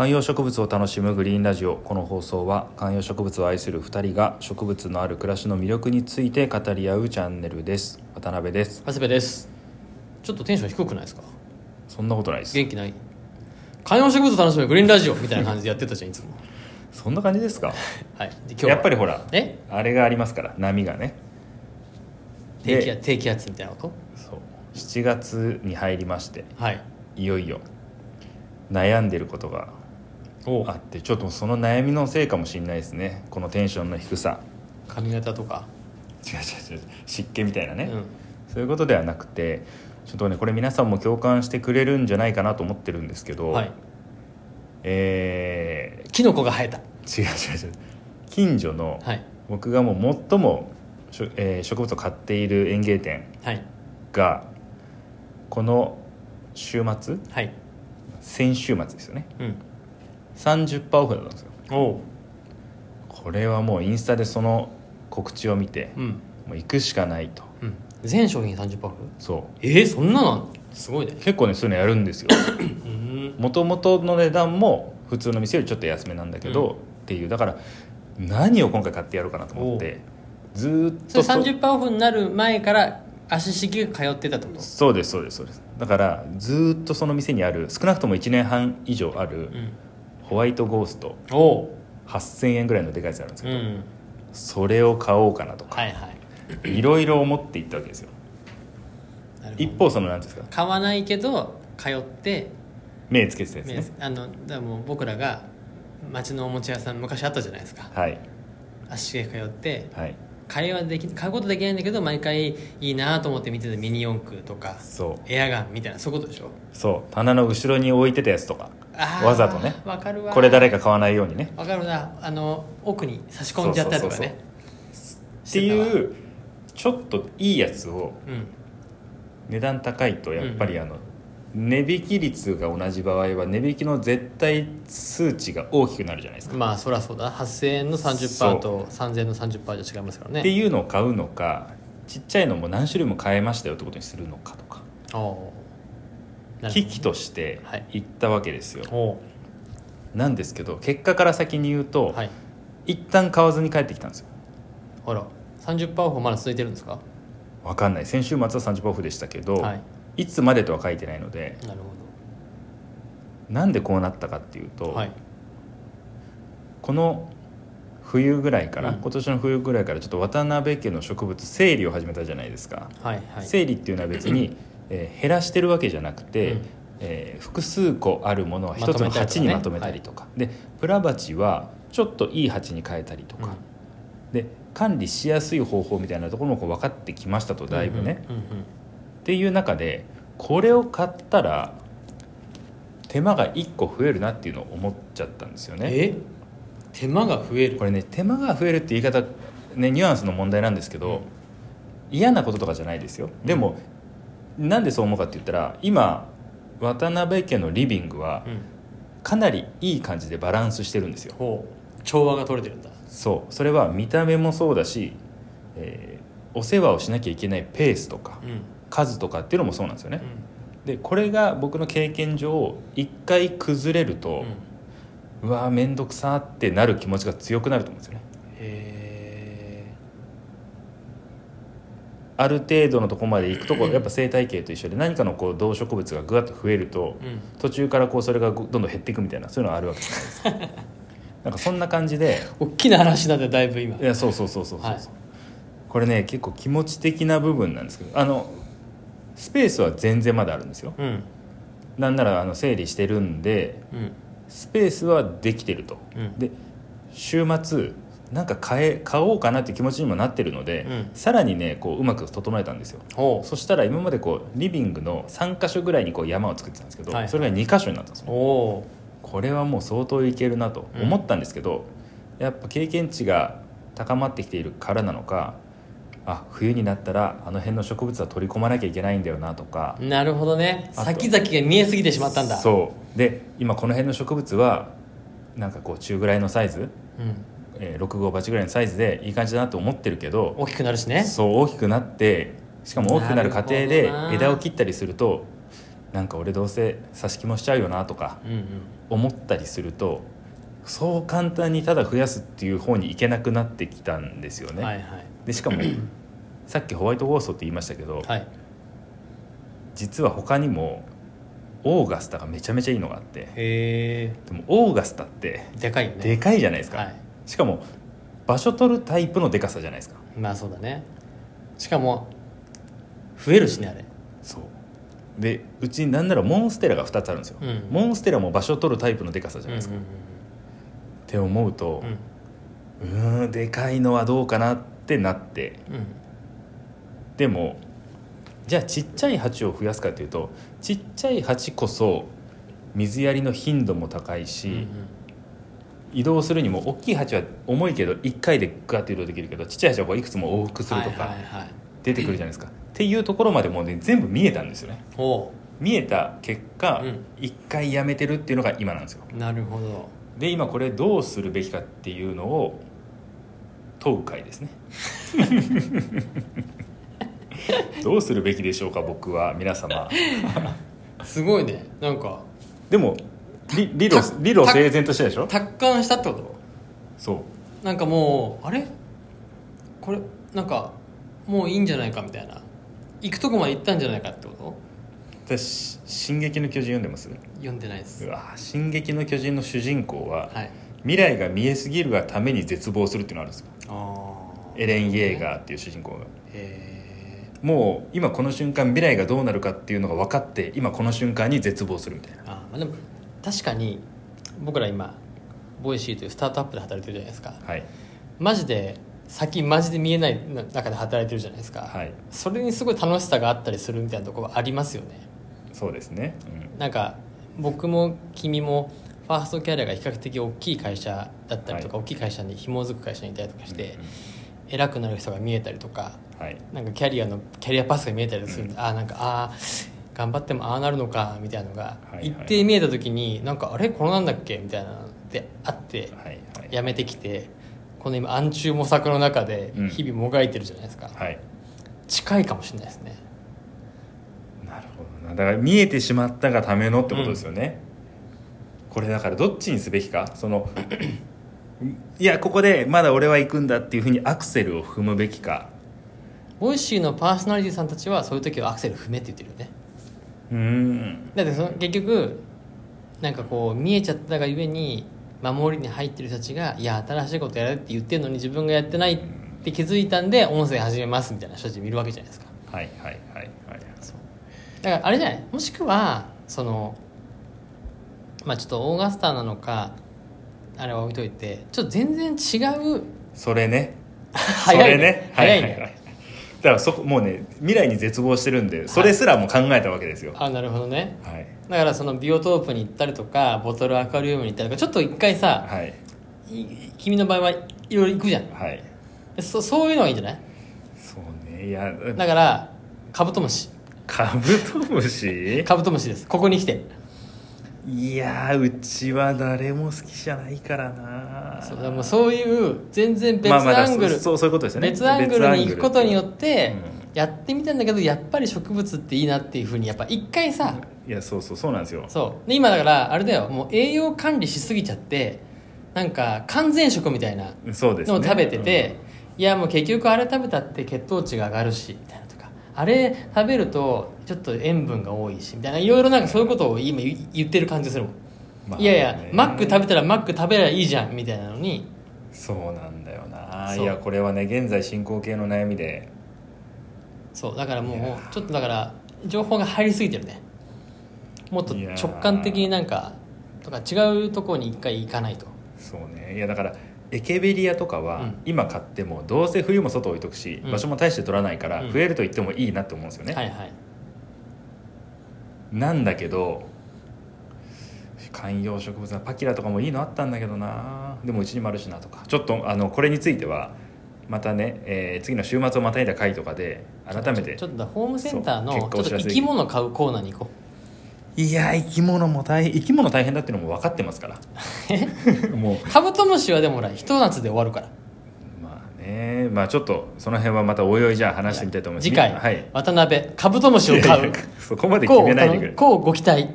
観葉植物を楽しむグリーンラジオ。この放送は観葉植物を愛する2人が植物のある暮らしの魅力について語り合うチャンネルです。渡辺です。長谷部です。ちょっとテンション低くないですか？そんなことないです。元気ない？観葉植物を楽しむグリーンラジオみたいな感じでやってたじゃんいつも。そんな感じですか？はい。で今日は。やっぱりほらえ？あれがありますから波がね。で低気圧低気圧みたいなこそう。7月に入りましてとはい。いよいよ悩んでることがおあってちょっとその悩みのせいかもしれないですね。このテンションの低さ。髪型とか、違う違う違う。湿気みたいなね、うん。そういうことではなくてちょっとねこれ皆さんも共感してくれるんじゃないかなと思ってるんですけど、はい。えキノコが生えた。ー違う違う違う。近所のはい。僕がもう最もえー植物を買っている園芸店はい。がこの週末？はい。先週末ですよね。うん30%オフだったんですよ。おう。これはもうインスタでその告知を見てうん。もう行くしかないと。うん。全商品30%オフ？そう。えー、そんなのすごいね。結構ねそういうのやるんですよ。うん。もともとの値段も普通の店よりちょっと安めなんだけど、うん。っていう。だから何を今回買ってやろうかなと思ってずーっそれとそ30%オフになる前から足しげく通ってたってこと？そうですそうですそうです。だからずーっとその店にある少なくとも1年半以上あるうんホワイトゴースト。おう。8000円ぐらいのでかいやつあるんですけど、うん。それを買おうかなとか、はいはい。いろいろ思っていったわけですよ。一方その何ですか？買わないけど通って。目つけてたやつね。あのだからもう僕らが町のおもちゃ屋さん昔あったじゃないですか。はい。足しげく通って。はい。買いはでき買うことできないんだけど毎回いいなと思って見てたミニ四駆とか。そう。エアガンみたいな。そういうことでしょ？そう。棚の後ろに置いてたやつとかわざとね。わかるわ。これ誰か買わないようにね。わかるな。あの奥に差し込んじゃったりとかね。っていうちょっといいやつをうん。値段高いとやっぱりうん。あの、値引き率が同じ場合は値引きの絶対数値が大きくなるじゃないですか、まあそりゃそうだ。8000円の30%と3000円の30%じゃ違いますからね。っていうのを買うのかちっちゃいのも何種類も買えましたよってことにするのかとか。おうなるほど危機としてはい。言ったわけですよ、おう。なんですけど結果から先に言うと、はい。一旦買わずに帰ってきたんですよ。ほら。30%オフまだ続いてるんですか？わかんない。先週末は30%オフでしたけど、はい。い、つまでとは書いてないのでなるほなんでこうなったかっていうと、どはい。この冬ぐらいから、うん。今年の冬ぐらいからちょっと渡辺家の植物整理を始めたじゃないですか、はいはい。整理っていうのは別に、えー減らしてるわけじゃなくて、うん。えー複数個あるものは一つのまとめたりとか。ね鉢にまとめたりとかでプラ鉢はちょっといい鉢に変えたりとか、で管理しやすい方法みたいなところもこう分かってきましたとだいぶね、うんうんうんっていう中でこれを買ったら手間が1個増えるなっていうのを思っちゃったんですよね。え？手間が増える？これね手間が増えるって言い方ねニュアンスの問題なんですけど、うん。嫌なこととかじゃないですよ。でも、なんでそう思うかって言ったら今渡辺家のリビングはうん。かなりいい感じでバランスしてるんですよ。ほう。調和が取れてるんだ。そう。それは見た目もそうだし、えーお世話をしなきゃいけないペースとかうん。数とかっていうのもそうなんですよね。う、ん。でこれが僕の経験上一回崩れると、うわー面倒くさーってなる気持ちが強くなると思うんですよねへある程度のとこまで行くとこうやっぱ生態系と一緒で何かのこう動植物がぐわっと増えるとえうん。途中からこうそれがどんどん減っていくみたいなそういうのがあるわけじゃないです。かなんかそんな感じで。大きな話なんだよだいぶ今。いやそうそうそうそうそう、はい。これね結構気持ち的な部分なんですけどあのスペースは全然まだあるんですよ。うん。なんならあの整理してるんでうん。スペースはできてると、うん。で週末なんか買え買おうかなって気持ちにもなってるので、うん。さらにねこううまく整えたんですよ。ほそしたら今までこうリビングの3箇所ぐらいにこう山を作ってたんですけど、はい。それが2箇所になったんですうよお。これはもう相当いけるなと思ったんですけど、やっぱ経験値が高まってきているからなのかあ冬になったらあの辺の植物は取り込まなきゃいけないんだよなとかおなるほどね。先々が見えすぎてしまったんだ。そう。で今この辺の植物はなんかこう中ぐらいのサイズ、うん、えー6号鉢ぐらいのサイズでいい感じだなと思ってるけど大きくなるしね。そう大きくなってしかも大きくなる過程で枝を切ったりするとなんか俺どうせ挿し木もしちゃうよなとかうんうん。思ったりするとそう簡単にただ増やすっていう方に行けなくなってきたんですよね。はいはい。でしかも さっきホワイトゴーストって言いましたけど、はい。実は他にもオーガスタがめちゃめちゃいいのがあってへでもオーガスタってえでかいよね。でかいじゃないですか、はいしかも場所取るタイプのでかさじゃないですか。まあそうだね。しかも増えるしねあれ。そう。でうちなんならモンステラが2つあるんですよ、うん。モンステラも場所取るタイプのでかさじゃないですか、うんって思うとうんんでかいのはどうかなってなって。うん。でもじゃあちっちゃい鉢を増やすかというとちっちゃい鉢こそ水やりの頻度も高いし、うんうん移動するにも大きい鉢は重いけど1回でガッと移動できるけどちっちゃい鉢はこういくつも往復するとか出てくるじゃないですか、っていうところまでもうね全部見えたんですよね。お見えた結果、うん。1回やめてるっていうのが今なんですよ。うなるほど。で今これどうするべきかっていうのを問う回ですね。どうするべきでしょうか僕は皆様。すごいね。なんか。でも理理路た理路整然としてでしょ？達観したってこと？そう。なんかもうあれ？これなんかもういいんじゃないかみたいな。行くとこまで行ったんじゃないかってこと？私「進撃の巨人」読んでます？読んでないです。うわ「進撃の巨人」の主人公は、はい。未来が見えすぎるがために絶望するっていうのがあるんですよ。あエレン・イェーガーっていう主人公が。へもう今この瞬間未来がどうなるかっていうのが分かって今この瞬間に絶望するみたいな。あまあでも確かに僕ら今 Voicy というスタートアップで働いてるじゃないですか。はい。マジで先マジで見えない中で働いてるじゃないですか、はい。それにすごい楽しさがあったりするみたいなところありますよね。そうですね、なんか僕も君もファーストキャリアが比較的大きい会社だったりとか、はい。大きい会社に紐づく会社にいたりとかして、うんうん。偉くなる人が見えたりとかうんはい。なんかキャリアのキャリアパスが見えたりする。ん。で、ああなんかああ頑張ってもああなるのかみたいなのが一定見えた時になんかあれ？これなんだっけ？みたいなのってあってやめてきてこの今暗中模索の中でうん。日々もがいてるじゃないですか、はい。近いかもしれないですね。なるほどな。だから見えてしまったがためのってことですよね、これだからどっちにすべきか？そのいやここでまだ俺は行くんだっていうふうにアクセルを踏むべきか。Voicy のパーソナリティさんたちはそういう時はアクセル踏めって言ってるよねうーん。だってその結局なんかこう見えちゃったがゆえに守りに入ってる人たちがいや新しいことやれって言ってるのに自分がやってないって気づいたんで音声始めますみたいな人たち見るわけじゃないですか。はいはいはいはい。だからあれじゃない？もしくはそのまあちょっとオーガスターなのかあれは置いといてちょっと全然違うそれね。早いね。それね。早いねはははだからそこもうね未来に絶望してるんでそれすらも考えたわけですよ。あなるほどね。はい。だからそのビオトープに行ったりとかボトルアクアリウムに行ったりとかちょっと一回さ、はい。い君の場合はいろいろ行くじゃん。はい。でそそういうのがいいんじゃない？そうねいやだからカブトムシ。カブトムシ？カブトムシです。ここに来て。いやうちは誰も好きじゃないからなそうだからもうそういう全然別まあまだアングル、そうそういうことですよね。別アングルに行くことによっ別てうん。やってみたんだけどやっぱり植物っていいなっていうふうにやっぱ一回さいやそうそうそうなんですよ。そう。で今だからあれだよ。もう栄養管理しすぎちゃってなんか完全食みたいなそうですね。のを食べてて、いやもう結局あれ食べたって血糖値が上がるしみたいなとか。あれ食べるとちょっと塩分が多いしみたいな。いろいろなんかそういうことを今言言ってる感じするもん、まあいやいやね。マック食べたらマック食べりゃいいじゃんみたいなのに。そうなんだよな。いやこれはね現在進行形の悩みで。そうだからもうちょっとだから情報が入りすぎてるね。もっと直感的になんかとか違うところに一回行かないと。そうね。いやだからエケベリアとかはうん。今買ってもどうせ冬も外置いとくし、うん。場所も大して取らないからうん。増えると言ってもいいなって思うんですよね、はいはい。なんだけど観葉植物はパキラとかもいいのあったんだけどな。でもうちにもあるしなとか。ちょっとあのこれについてはまたね、えー次の週末をまたいだ回とかで改めてちょっとだホームセンターのちょっと生き物買うコーナーに行こいや生き物も大変生き物大変だっていうのも分かってますから。もう。うカブトムシはでもほらひと夏で終わるから。まあね。まあちょっとその辺はまたおいおいじゃあ話してみたいと思います。次回、はい。渡辺カブトムシを買う。そこまで決めないでくれ。こうご期待